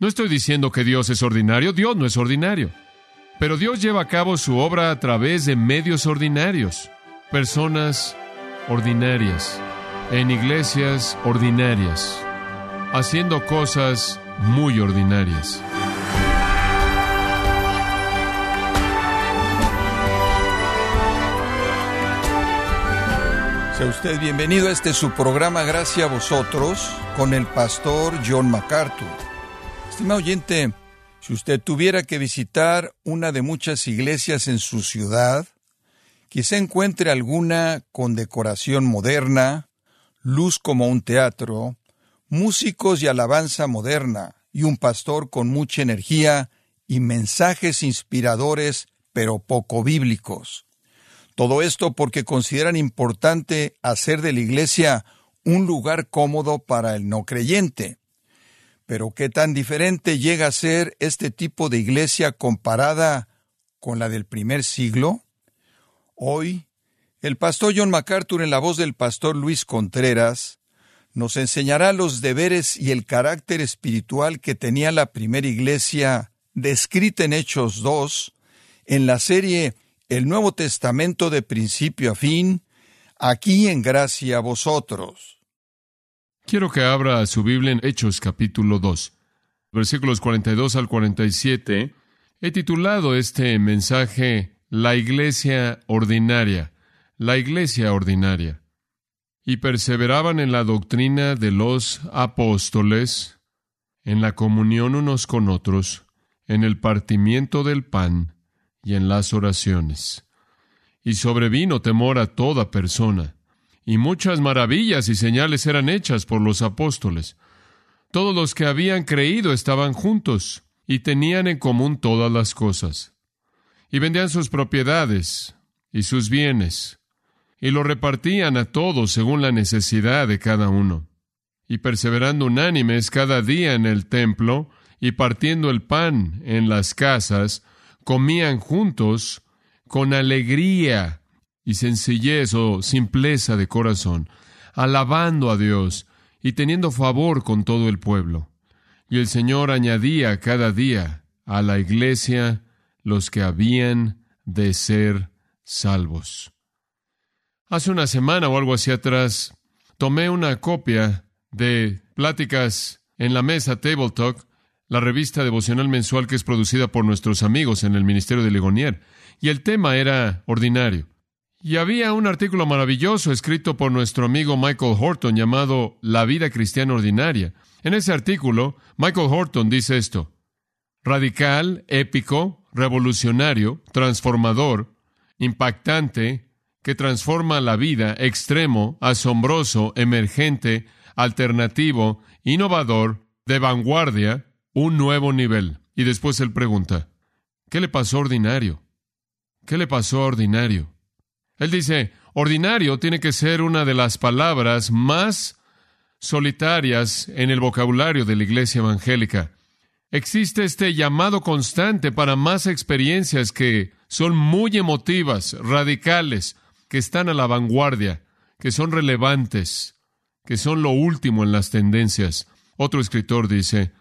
No estoy diciendo que Dios es ordinario, Dios no es ordinario. Pero Dios lleva a cabo su obra a través de medios ordinarios, personas ordinarias, en iglesias ordinarias, haciendo cosas muy ordinarias. Sea usted bienvenido a este su programa Gracias a vosotros con el pastor John MacArthur. Estimado oyente, si usted tuviera que visitar una de muchas iglesias en su ciudad, quizá encuentre alguna con decoración moderna, luz como un teatro, músicos y alabanza moderna, y un pastor con mucha energía y mensajes inspiradores pero poco bíblicos. Todo esto porque consideran importante hacer de la iglesia un lugar cómodo para el no creyente. Pero ¿qué tan diferente llega a ser este tipo de iglesia comparada con la del primer siglo? Hoy, el pastor John MacArthur en la voz del pastor Luis Contreras nos enseñará los deberes y el carácter espiritual que tenía la primera iglesia descrita en Hechos 2 en la serie el Nuevo Testamento de principio a fin, aquí en gracia a vosotros. Quiero que abra su Biblia en Hechos capítulo 2, versículos 42 al 47. He titulado este mensaje La Iglesia Ordinaria, la Iglesia Ordinaria. Y perseveraban en la doctrina de los apóstoles, en la comunión unos con otros, en el partimiento del pan, y en las oraciones. Y sobrevino temor a toda persona, y muchas maravillas y señales eran hechas por los apóstoles. Todos los que habían creído estaban juntos, y tenían en común todas las cosas. Y vendían sus propiedades y sus bienes, y lo repartían a todos según la necesidad de cada uno. Y perseverando unánimes cada día en el templo, y partiendo el pan en las casas, comían juntos con alegría y sencillez o simpleza de corazón, alabando a Dios y teniendo favor con todo el pueblo. Y el Señor añadía cada día a la iglesia los que habían de ser salvos. Hace una semana o algo así atrás, tomé una copia de Pláticas en la Mesa Table Talk la revista devocional mensual que es producida por nuestros amigos en el Ministerio de Ligonier, y el tema era ordinario. Y había un artículo maravilloso escrito por nuestro amigo Michael Horton llamado La vida cristiana ordinaria. En ese artículo, Michael Horton dice esto, radical, épico, revolucionario, transformador, impactante, que transforma la vida, extremo, asombroso, emergente, alternativo, innovador, de vanguardia, un nuevo nivel. Y después él pregunta, ¿qué le pasó ordinario? ¿Qué le pasó ordinario? Él dice, ordinario tiene que ser una de las palabras más solitarias en el vocabulario de la iglesia evangélica. Existe este llamado constante para más experiencias que son muy emotivas, radicales, que están a la vanguardia, que son relevantes, que son lo último en las tendencias. Otro escritor dice,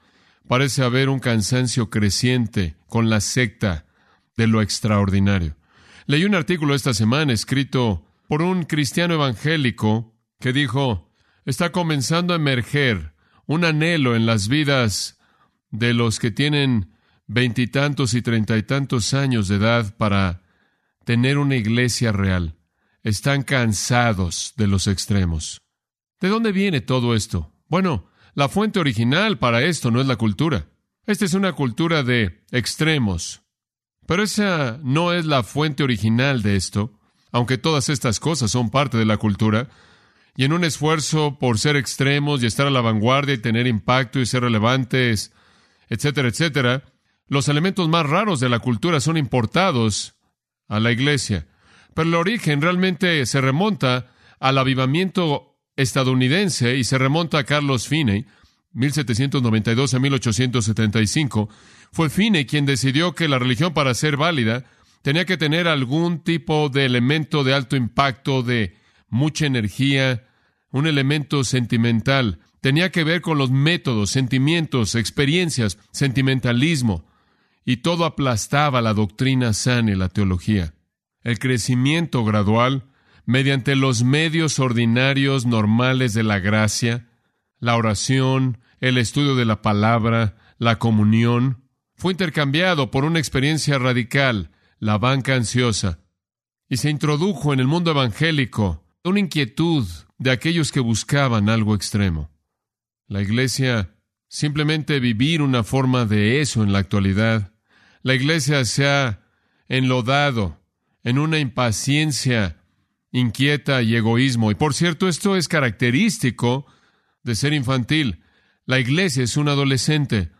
parece haber un cansancio creciente con la secta de lo extraordinario. Leí un artículo esta semana escrito por un cristiano evangélico que dijo, está comenzando a emerger un anhelo en las vidas de los que tienen veintitantos y treinta y tantos años de edad para tener una iglesia real. Están cansados de los extremos. ¿De dónde viene todo esto? Bueno, la fuente original para esto no es la cultura. Esta es una cultura de extremos. Pero esa no es la fuente original de esto, aunque todas estas cosas son parte de la cultura. Y en un esfuerzo por ser extremos y estar a la vanguardia y tener impacto y ser relevantes, etcétera, etcétera, los elementos más raros de la cultura son importados a la iglesia. Pero el origen realmente se remonta al avivamiento estadounidense y se remonta a Carlos Finney, 1792 a 1875. Fue Finney quien decidió que la religión para ser válida tenía que tener algún tipo de elemento de alto impacto, de mucha energía, un elemento sentimental. tenía que ver con los métodos, sentimientos, experiencias, sentimentalismo, y todo aplastaba la doctrina sana y la teología. El crecimiento gradual, mediante los medios ordinarios normales de la gracia, la oración, el estudio de la palabra, la comunión, fue intercambiado por una experiencia radical, la banca ansiosa, y se introdujo en el mundo evangélico una inquietud de aquellos que buscaban algo extremo. La Iglesia simplemente vivir una forma de eso en la actualidad. La Iglesia se ha enlodado en una impaciencia inquieta y egoísmo. Y por cierto, esto es característico de ser infantil. La Iglesia es un adolescente,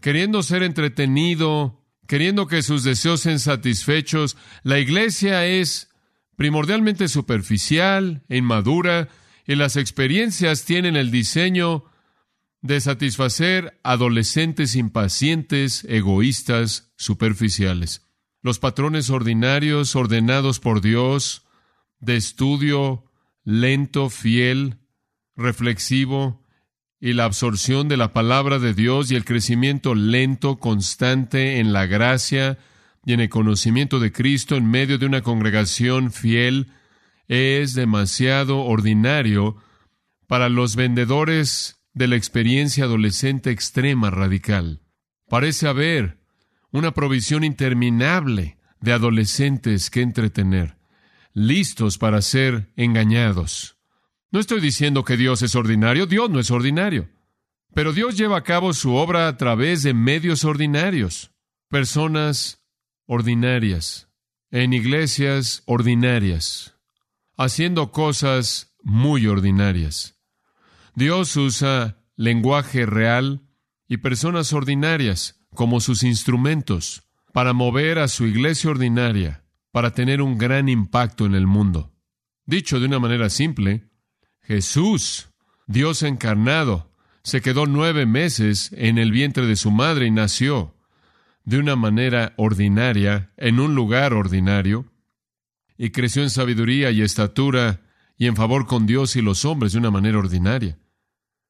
queriendo ser entretenido, queriendo que sus deseos sean satisfechos. La Iglesia es primordialmente superficial e inmadura, y las experiencias tienen el diseño de satisfacer adolescentes impacientes, egoístas, superficiales. Los patrones ordinarios ordenados por Dios, de estudio lento, fiel, reflexivo, y la absorción de la palabra de Dios y el crecimiento lento, constante en la gracia y en el conocimiento de Cristo en medio de una congregación fiel es demasiado ordinario para los vendedores de la experiencia adolescente extrema radical. Parece haber una provisión interminable de adolescentes que entretener, listos para ser engañados. No estoy diciendo que Dios es ordinario, Dios no es ordinario, pero Dios lleva a cabo su obra a través de medios ordinarios, personas ordinarias, en iglesias ordinarias, haciendo cosas muy ordinarias. Dios usa lenguaje real y personas ordinarias como sus instrumentos para mover a su iglesia ordinaria, para tener un gran impacto en el mundo. Dicho de una manera simple, Jesús, Dios encarnado, se quedó nueve meses en el vientre de su madre y nació de una manera ordinaria, en un lugar ordinario, y creció en sabiduría y estatura y en favor con Dios y los hombres de una manera ordinaria.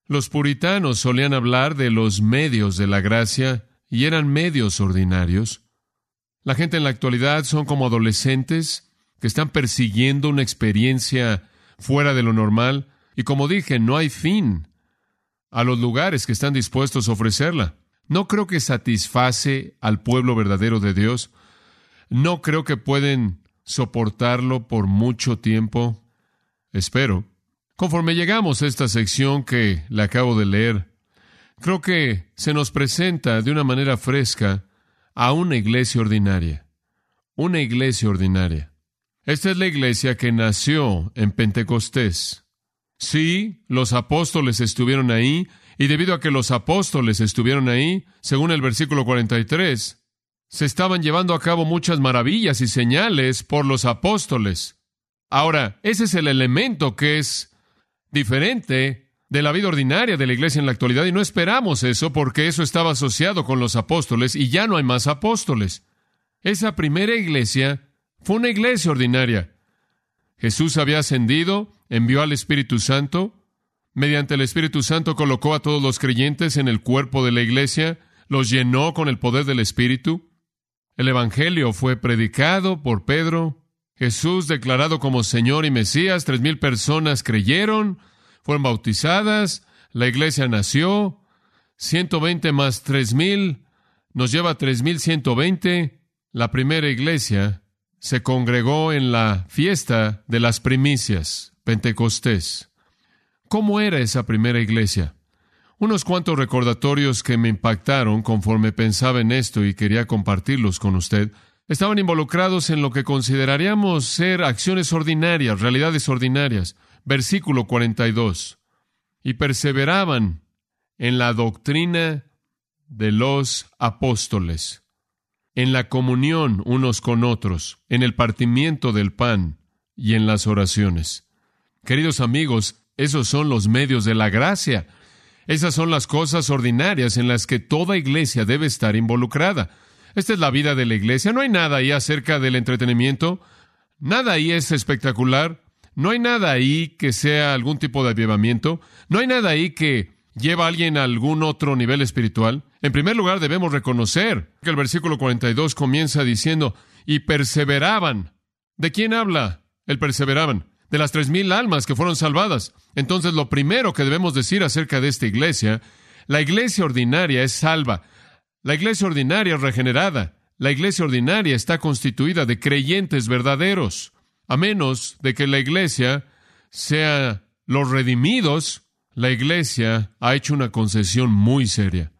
Los puritanos solían hablar de los medios de la gracia y eran medios ordinarios. La gente en la actualidad son como adolescentes que están persiguiendo una experiencia fuera de lo normal y como dije, no hay fin a los lugares que están dispuestos a ofrecerla. No creo que satisface al pueblo verdadero de Dios. No creo que pueden soportarlo por mucho tiempo. Espero. Conforme llegamos a esta sección que le acabo de leer, creo que se nos presenta de una manera fresca a una iglesia ordinaria. Una iglesia ordinaria. Esta es la iglesia que nació en Pentecostés. Sí, los apóstoles estuvieron ahí, y debido a que los apóstoles estuvieron ahí, según el versículo 43, se estaban llevando a cabo muchas maravillas y señales por los apóstoles. Ahora, ese es el elemento que es diferente de la vida ordinaria de la iglesia en la actualidad y no esperamos eso porque eso estaba asociado con los apóstoles y ya no hay más apóstoles. Esa primera iglesia fue una iglesia ordinaria. Jesús había ascendido, envió al Espíritu Santo, mediante el Espíritu Santo colocó a todos los creyentes en el cuerpo de la iglesia, los llenó con el poder del Espíritu. El Evangelio fue predicado por Pedro, Jesús declarado como Señor y Mesías, tres mil personas creyeron, fueron bautizadas, la iglesia nació, 120 más tres mil nos lleva a tres mil ciento veinte. La primera iglesia se congregó en la fiesta de las primicias, Pentecostés. ¿Cómo era esa primera iglesia? Unos cuantos recordatorios que me impactaron conforme pensaba en esto y quería compartirlos con usted, estaban involucrados en lo que consideraríamos ser acciones ordinarias, realidades ordinarias. Versículo 42. Y perseveraban en la doctrina de los apóstoles, en la comunión unos con otros, en el partimiento del pan y en las oraciones. Queridos amigos, esos son los medios de la gracia. Esas son las cosas ordinarias en las que toda iglesia debe estar involucrada. Esta es la vida de la iglesia. No hay nada ahí acerca del entretenimiento. Nada ahí es espectacular. No hay nada ahí que sea algún tipo de avivamiento. No hay nada ahí que lleva a alguien a algún otro nivel espiritual. En primer lugar, debemos reconocer que el versículo 42 comienza diciendo, y perseveraban. ¿De quién habla? El perseveraban. De las tres mil almas que fueron salvadas. Entonces, lo primero que debemos decir acerca de esta iglesia, la iglesia ordinaria es salva. La iglesia ordinaria es regenerada. La iglesia ordinaria está constituida de creyentes verdaderos. A menos de que la iglesia sea los redimidos, la iglesia ha hecho una concesión muy seria.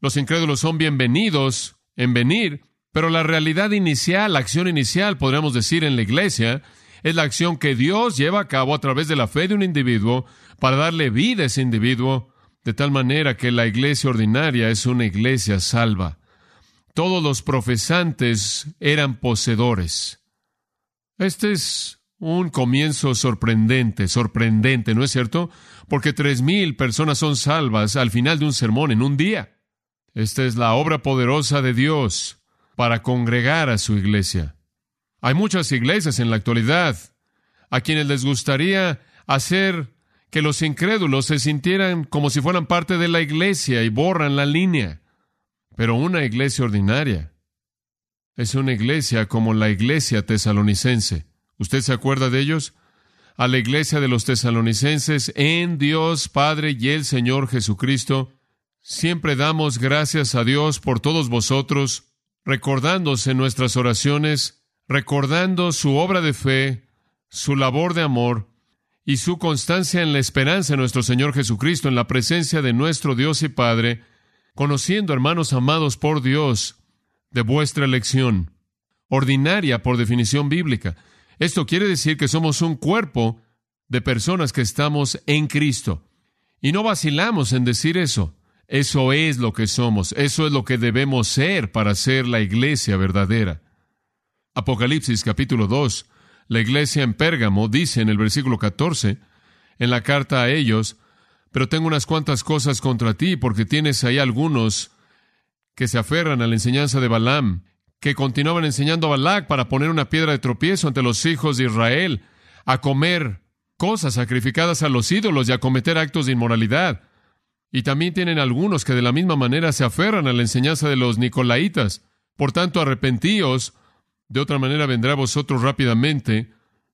Los incrédulos son bienvenidos en venir, pero la realidad inicial, la acción inicial, podríamos decir, en la iglesia, es la acción que Dios lleva a cabo a través de la fe de un individuo para darle vida a ese individuo, de tal manera que la iglesia ordinaria es una iglesia salva. Todos los profesantes eran poseedores. Este es un comienzo sorprendente, sorprendente, ¿no es cierto? Porque tres mil personas son salvas al final de un sermón en un día. Esta es la obra poderosa de Dios para congregar a su iglesia. Hay muchas iglesias en la actualidad a quienes les gustaría hacer que los incrédulos se sintieran como si fueran parte de la iglesia y borran la línea. Pero una iglesia ordinaria es una iglesia como la iglesia tesalonicense. ¿Usted se acuerda de ellos? A la iglesia de los tesalonicenses en Dios Padre y el Señor Jesucristo Siempre damos gracias a Dios por todos vosotros, recordándose nuestras oraciones, recordando su obra de fe, su labor de amor y su constancia en la esperanza de nuestro Señor Jesucristo en la presencia de nuestro Dios y Padre, conociendo, hermanos amados por Dios, de vuestra elección, ordinaria por definición bíblica. Esto quiere decir que somos un cuerpo de personas que estamos en Cristo. Y no vacilamos en decir eso. Eso es lo que somos, eso es lo que debemos ser para ser la iglesia verdadera. Apocalipsis capítulo 2, la iglesia en Pérgamo dice en el versículo 14, en la carta a ellos, pero tengo unas cuantas cosas contra ti porque tienes ahí algunos que se aferran a la enseñanza de Balaam, que continuaban enseñando a Balac para poner una piedra de tropiezo ante los hijos de Israel, a comer cosas sacrificadas a los ídolos y a cometer actos de inmoralidad. Y también tienen algunos que de la misma manera se aferran a la enseñanza de los Nicolaitas. Por tanto, arrepentíos, de otra manera vendrá a vosotros rápidamente,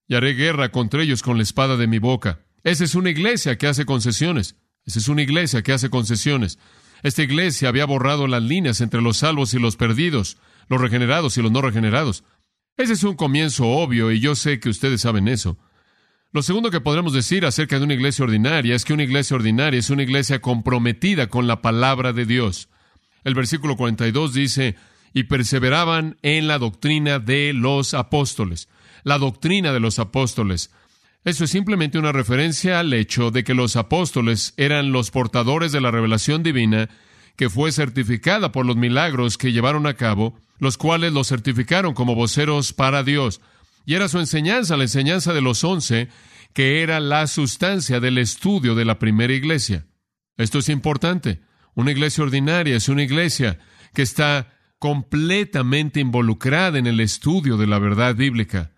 y haré guerra contra ellos con la espada de mi boca. Esa es una iglesia que hace concesiones. Esa es una iglesia que hace concesiones. Esta iglesia había borrado las líneas entre los salvos y los perdidos, los regenerados y los no regenerados. Ese es un comienzo obvio y yo sé que ustedes saben eso. Lo segundo que podremos decir acerca de una iglesia ordinaria es que una iglesia ordinaria es una iglesia comprometida con la palabra de Dios. El versículo 42 dice, y perseveraban en la doctrina de los apóstoles. La doctrina de los apóstoles. Eso es simplemente una referencia al hecho de que los apóstoles eran los portadores de la revelación divina que fue certificada por los milagros que llevaron a cabo, los cuales los certificaron como voceros para Dios. Y era su enseñanza, la enseñanza de los once, que era la sustancia del estudio de la primera iglesia. Esto es importante. Una iglesia ordinaria es una iglesia que está completamente involucrada en el estudio de la verdad bíblica.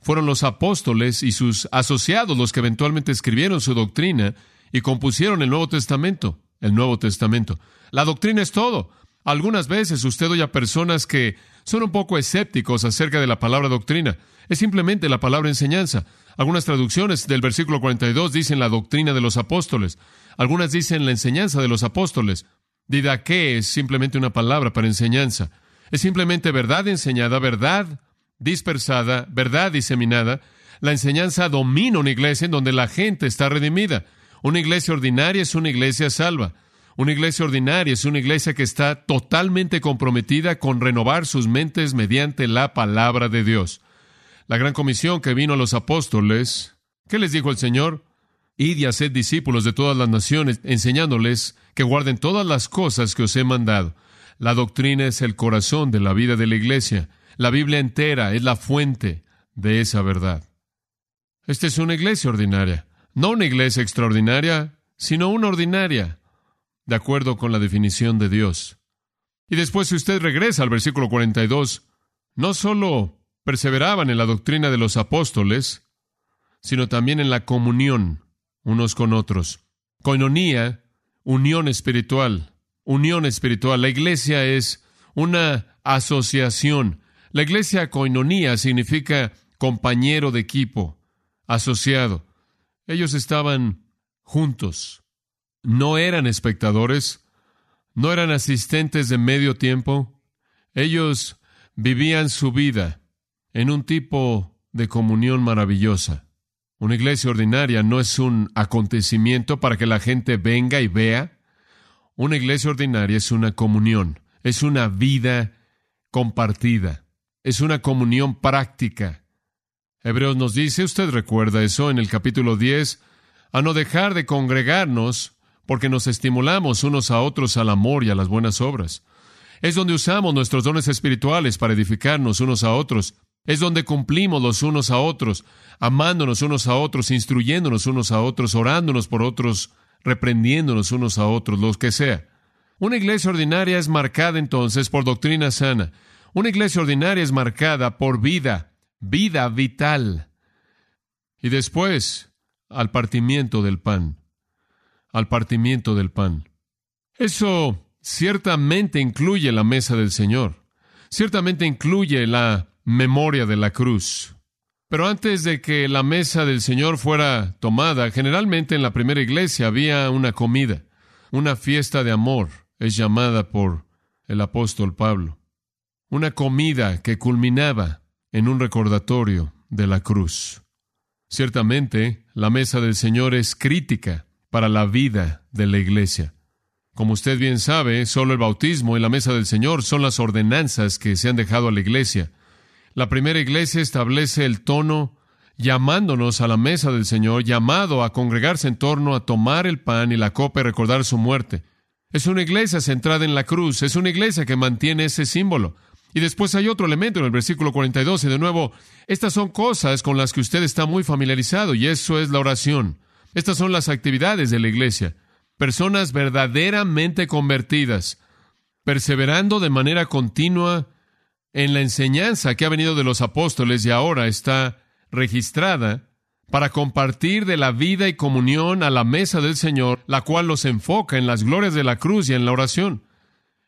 Fueron los apóstoles y sus asociados los que eventualmente escribieron su doctrina y compusieron el Nuevo Testamento. El Nuevo Testamento. La doctrina es todo. Algunas veces usted oye a personas que son un poco escépticos acerca de la palabra doctrina. Es simplemente la palabra enseñanza. Algunas traducciones del versículo 42 dicen la doctrina de los apóstoles. Algunas dicen la enseñanza de los apóstoles. Didaqué es simplemente una palabra para enseñanza. Es simplemente verdad enseñada, verdad dispersada, verdad diseminada. La enseñanza domina una iglesia en donde la gente está redimida. Una iglesia ordinaria es una iglesia salva. Una iglesia ordinaria es una iglesia que está totalmente comprometida con renovar sus mentes mediante la palabra de Dios. La gran comisión que vino a los apóstoles, ¿qué les dijo el Señor? Id y haced discípulos de todas las naciones, enseñándoles que guarden todas las cosas que os he mandado. La doctrina es el corazón de la vida de la iglesia. La Biblia entera es la fuente de esa verdad. Esta es una iglesia ordinaria, no una iglesia extraordinaria, sino una ordinaria de acuerdo con la definición de Dios. Y después, si usted regresa al versículo 42, no solo perseveraban en la doctrina de los apóstoles, sino también en la comunión unos con otros. Coinonía, unión espiritual, unión espiritual. La iglesia es una asociación. La iglesia coinonía significa compañero de equipo, asociado. Ellos estaban juntos. No eran espectadores, no eran asistentes de medio tiempo. Ellos vivían su vida en un tipo de comunión maravillosa. Una iglesia ordinaria no es un acontecimiento para que la gente venga y vea. Una iglesia ordinaria es una comunión, es una vida compartida, es una comunión práctica. Hebreos nos dice, usted recuerda eso en el capítulo 10, a no dejar de congregarnos porque nos estimulamos unos a otros al amor y a las buenas obras. Es donde usamos nuestros dones espirituales para edificarnos unos a otros. Es donde cumplimos los unos a otros, amándonos unos a otros, instruyéndonos unos a otros, orándonos por otros, reprendiéndonos unos a otros, lo que sea. Una iglesia ordinaria es marcada entonces por doctrina sana. Una iglesia ordinaria es marcada por vida, vida vital. Y después, al partimiento del pan. Al partimiento del pan. Eso ciertamente incluye la mesa del Señor. Ciertamente incluye la memoria de la cruz. Pero antes de que la mesa del Señor fuera tomada, generalmente en la primera iglesia había una comida, una fiesta de amor, es llamada por el apóstol Pablo. Una comida que culminaba en un recordatorio de la cruz. Ciertamente, la mesa del Señor es crítica para la vida de la iglesia. Como usted bien sabe, solo el bautismo y la mesa del Señor son las ordenanzas que se han dejado a la iglesia. La primera iglesia establece el tono llamándonos a la mesa del Señor, llamado a congregarse en torno a tomar el pan y la copa y recordar su muerte. Es una iglesia centrada en la cruz, es una iglesia que mantiene ese símbolo. Y después hay otro elemento en el versículo 42, y de nuevo, estas son cosas con las que usted está muy familiarizado, y eso es la oración. Estas son las actividades de la iglesia. Personas verdaderamente convertidas, perseverando de manera continua en la enseñanza que ha venido de los apóstoles y ahora está registrada para compartir de la vida y comunión a la mesa del Señor, la cual los enfoca en las glorias de la cruz y en la oración.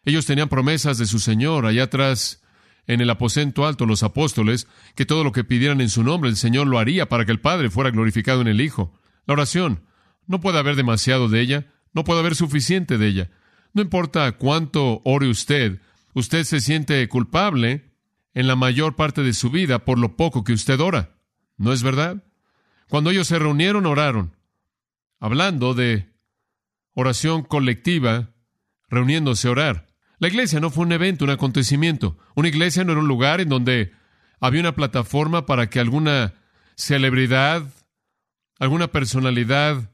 Ellos tenían promesas de su Señor allá atrás en el aposento alto los apóstoles, que todo lo que pidieran en su nombre el Señor lo haría para que el Padre fuera glorificado en el Hijo. La oración, no puede haber demasiado de ella, no puede haber suficiente de ella. No importa cuánto ore usted, usted se siente culpable en la mayor parte de su vida por lo poco que usted ora. ¿No es verdad? Cuando ellos se reunieron, oraron, hablando de oración colectiva, reuniéndose a orar. La iglesia no fue un evento, un acontecimiento. Una iglesia no era un lugar en donde había una plataforma para que alguna celebridad, alguna personalidad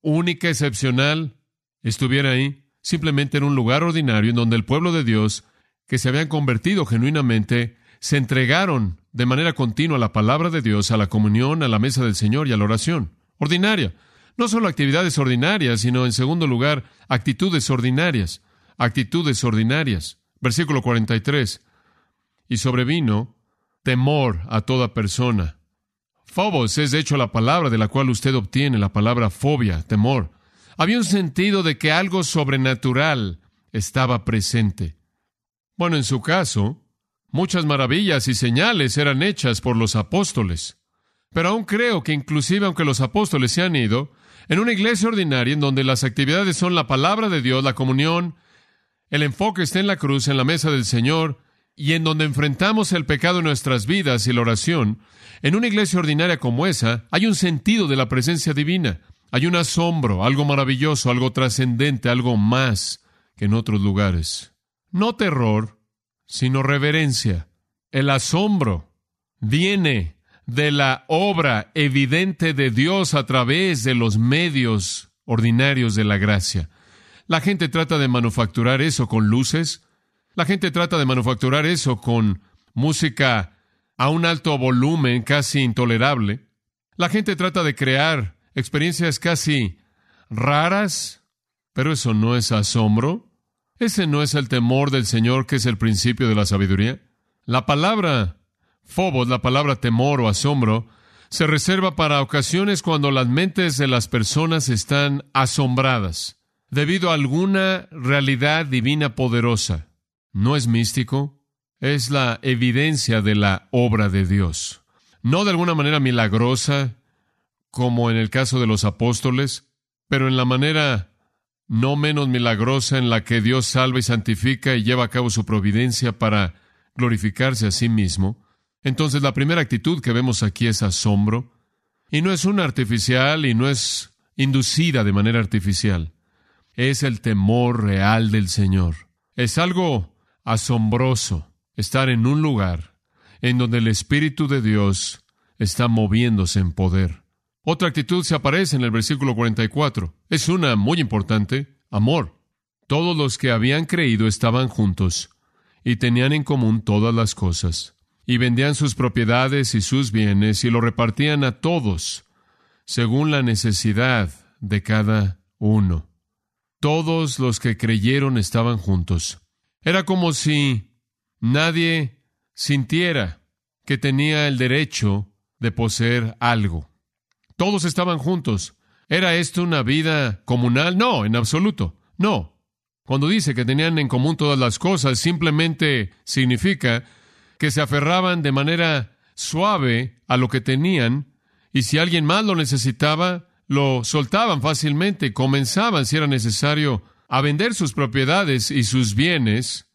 única, excepcional, estuviera ahí. Simplemente era un lugar ordinario en donde el pueblo de Dios que se habían convertido genuinamente, se entregaron de manera continua a la palabra de Dios, a la comunión, a la mesa del Señor y a la oración. Ordinaria. No solo actividades ordinarias, sino en segundo lugar, actitudes ordinarias. Actitudes ordinarias. Versículo 43. Y sobrevino temor a toda persona. Phobos es de hecho la palabra de la cual usted obtiene la palabra fobia, temor. Había un sentido de que algo sobrenatural estaba presente. Bueno, en su caso, muchas maravillas y señales eran hechas por los apóstoles. Pero aún creo que inclusive aunque los apóstoles se han ido, en una iglesia ordinaria en donde las actividades son la palabra de Dios, la comunión, el enfoque está en la cruz, en la mesa del Señor, y en donde enfrentamos el pecado en nuestras vidas y la oración, en una iglesia ordinaria como esa, hay un sentido de la presencia divina, hay un asombro, algo maravilloso, algo trascendente, algo más que en otros lugares. No terror, sino reverencia. El asombro viene de la obra evidente de Dios a través de los medios ordinarios de la gracia. La gente trata de manufacturar eso con luces, la gente trata de manufacturar eso con música a un alto volumen casi intolerable. La gente trata de crear experiencias casi raras, pero eso no es asombro. ¿Ese no es el temor del Señor que es el principio de la sabiduría? La palabra phobos, la palabra temor o asombro, se reserva para ocasiones cuando las mentes de las personas están asombradas debido a alguna realidad divina poderosa. No es místico, es la evidencia de la obra de Dios. No de alguna manera milagrosa, como en el caso de los apóstoles, pero en la manera no menos milagrosa en la que Dios salva y santifica y lleva a cabo su providencia para glorificarse a sí mismo. Entonces la primera actitud que vemos aquí es asombro, y no es una artificial y no es inducida de manera artificial, es el temor real del Señor. Es algo asombroso estar en un lugar en donde el Espíritu de Dios está moviéndose en poder. Otra actitud se aparece en el versículo 44. Es una muy importante, amor. Todos los que habían creído estaban juntos y tenían en común todas las cosas, y vendían sus propiedades y sus bienes y lo repartían a todos, según la necesidad de cada uno. Todos los que creyeron estaban juntos. Era como si nadie sintiera que tenía el derecho de poseer algo. Todos estaban juntos. ¿Era esto una vida comunal? No, en absoluto. No. Cuando dice que tenían en común todas las cosas, simplemente significa que se aferraban de manera suave a lo que tenían, y si alguien más lo necesitaba, lo soltaban fácilmente, comenzaban, si era necesario, a vender sus propiedades y sus bienes,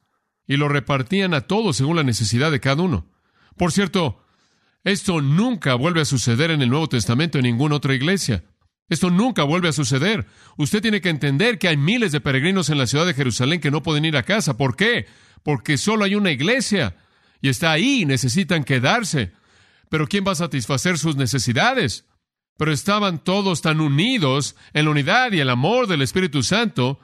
y lo repartían a todos según la necesidad de cada uno. Por cierto, esto nunca vuelve a suceder en el Nuevo Testamento en ninguna otra iglesia. Esto nunca vuelve a suceder. Usted tiene que entender que hay miles de peregrinos en la ciudad de Jerusalén que no pueden ir a casa. ¿Por qué? Porque solo hay una iglesia y está ahí y necesitan quedarse. Pero ¿quién va a satisfacer sus necesidades? Pero estaban todos tan unidos en la unidad y el amor del Espíritu Santo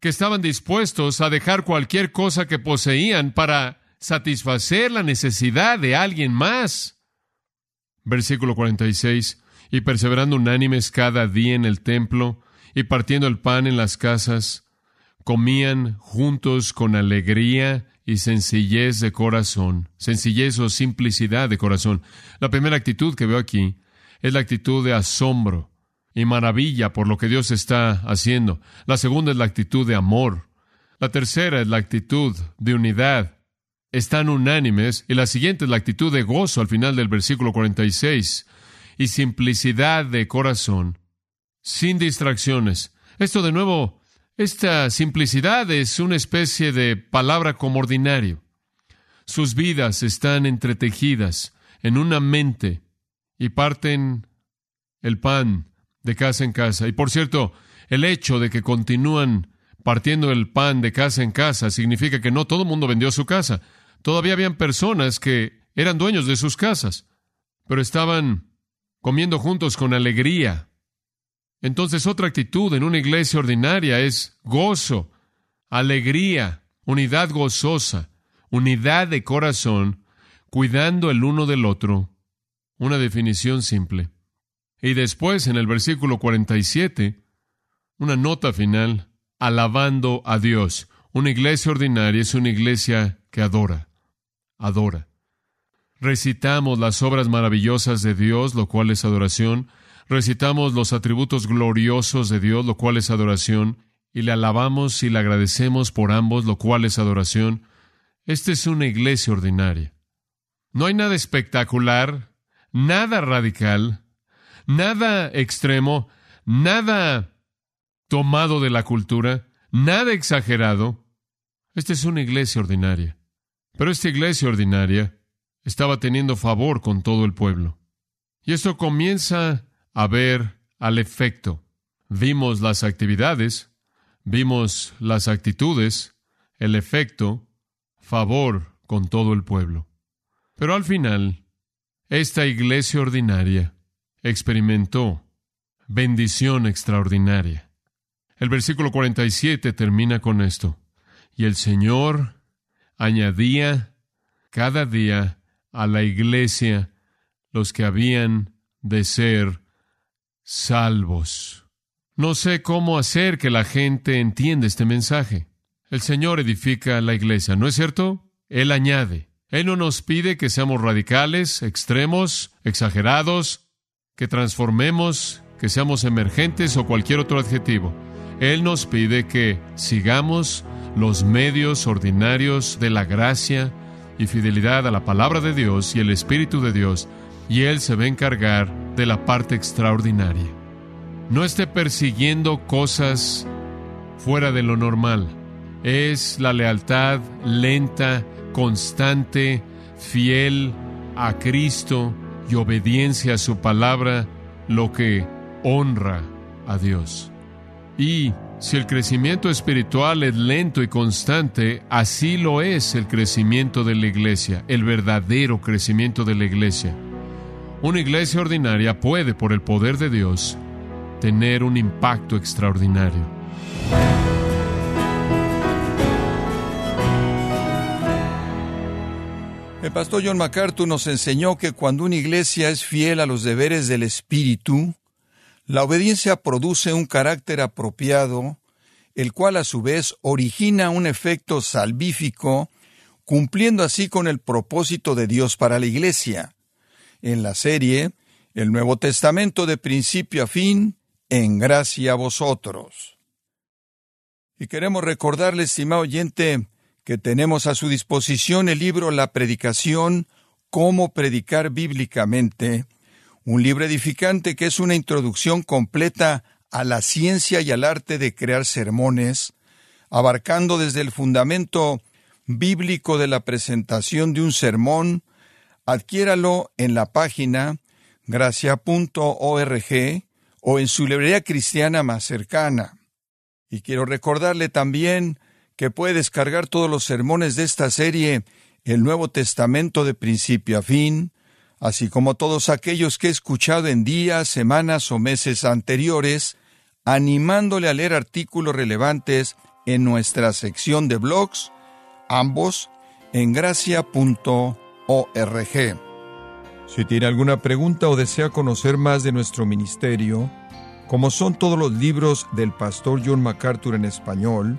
que estaban dispuestos a dejar cualquier cosa que poseían para satisfacer la necesidad de alguien más. Versículo 46. Y perseverando unánimes cada día en el templo y partiendo el pan en las casas, comían juntos con alegría y sencillez de corazón, sencillez o simplicidad de corazón. La primera actitud que veo aquí es la actitud de asombro y maravilla por lo que Dios está haciendo. La segunda es la actitud de amor. La tercera es la actitud de unidad están unánimes y la siguiente es la actitud de gozo al final del versículo 46 y simplicidad de corazón, sin distracciones. Esto de nuevo, esta simplicidad es una especie de palabra como ordinario. Sus vidas están entretejidas en una mente y parten el pan de casa en casa. Y por cierto, el hecho de que continúan partiendo el pan de casa en casa significa que no todo el mundo vendió su casa. Todavía habían personas que eran dueños de sus casas, pero estaban comiendo juntos con alegría. Entonces otra actitud en una iglesia ordinaria es gozo, alegría, unidad gozosa, unidad de corazón, cuidando el uno del otro. Una definición simple. Y después, en el versículo 47, una nota final, alabando a Dios. Una iglesia ordinaria es una iglesia que adora adora. Recitamos las obras maravillosas de Dios, lo cual es adoración. Recitamos los atributos gloriosos de Dios, lo cual es adoración. Y le alabamos y le agradecemos por ambos, lo cual es adoración. Esta es una iglesia ordinaria. No hay nada espectacular, nada radical, nada extremo, nada tomado de la cultura, nada exagerado. Esta es una iglesia ordinaria. Pero esta iglesia ordinaria estaba teniendo favor con todo el pueblo. Y esto comienza a ver al efecto. Vimos las actividades, vimos las actitudes, el efecto, favor con todo el pueblo. Pero al final, esta iglesia ordinaria experimentó bendición extraordinaria. El versículo 47 termina con esto. Y el Señor añadía cada día a la iglesia los que habían de ser salvos. No sé cómo hacer que la gente entienda este mensaje. El Señor edifica la iglesia, ¿no es cierto? Él añade. Él no nos pide que seamos radicales, extremos, exagerados, que transformemos, que seamos emergentes o cualquier otro adjetivo. Él nos pide que sigamos los medios ordinarios de la gracia y fidelidad a la palabra de Dios y el Espíritu de Dios, y Él se va a encargar de la parte extraordinaria. No esté persiguiendo cosas fuera de lo normal. Es la lealtad lenta, constante, fiel a Cristo y obediencia a su palabra lo que honra a Dios. Y si el crecimiento espiritual es lento y constante, así lo es el crecimiento de la iglesia, el verdadero crecimiento de la iglesia. Una iglesia ordinaria puede, por el poder de Dios, tener un impacto extraordinario. El pastor John MacArthur nos enseñó que cuando una iglesia es fiel a los deberes del Espíritu, la obediencia produce un carácter apropiado, el cual a su vez origina un efecto salvífico, cumpliendo así con el propósito de Dios para la iglesia. En la serie, el Nuevo Testamento de principio a fin, en gracia a vosotros. Y queremos recordarle, estimado oyente, que tenemos a su disposición el libro La Predicación, Cómo Predicar Bíblicamente, un libro edificante que es una introducción completa a la ciencia y al arte de crear sermones, abarcando desde el fundamento bíblico de la presentación de un sermón, adquiéralo en la página gracia.org o en su librería cristiana más cercana. Y quiero recordarle también que puede descargar todos los sermones de esta serie, el Nuevo Testamento de principio a fin, así como todos aquellos que he escuchado en días, semanas o meses anteriores, animándole a leer artículos relevantes en nuestra sección de blogs, ambos en gracia.org. Si tiene alguna pregunta o desea conocer más de nuestro ministerio, como son todos los libros del pastor John MacArthur en español,